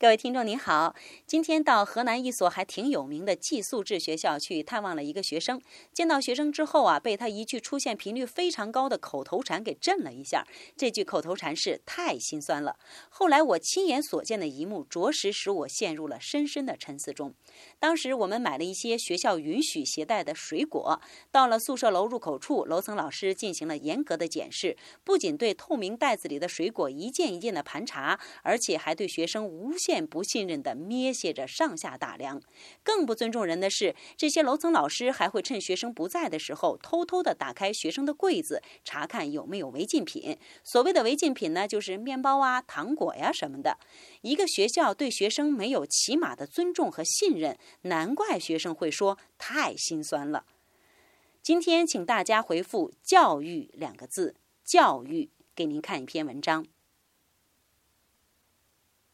各位听众您好，今天到河南一所还挺有名的寄宿制学校去探望了一个学生。见到学生之后啊，被他一句出现频率非常高的口头禅给震了一下。这句口头禅是“太心酸了”。后来我亲眼所见的一幕，着实使我陷入了深深的沉思中。当时我们买了一些学校允许携带的水果，到了宿舍楼入口处，楼层老师进行了严格的检视，不仅对透明袋子里的水果一件一件的盘查，而且还对学生无限。不信任的咩写着上下打量，更不尊重人的是，这些楼层老师还会趁学生不在的时候，偷偷的打开学生的柜子，查看有没有违禁品。所谓的违禁品呢，就是面包啊、糖果呀什么的。一个学校对学生没有起码的尊重和信任，难怪学生会说太心酸了。今天请大家回复“教育”两个字，教育，给您看一篇文章。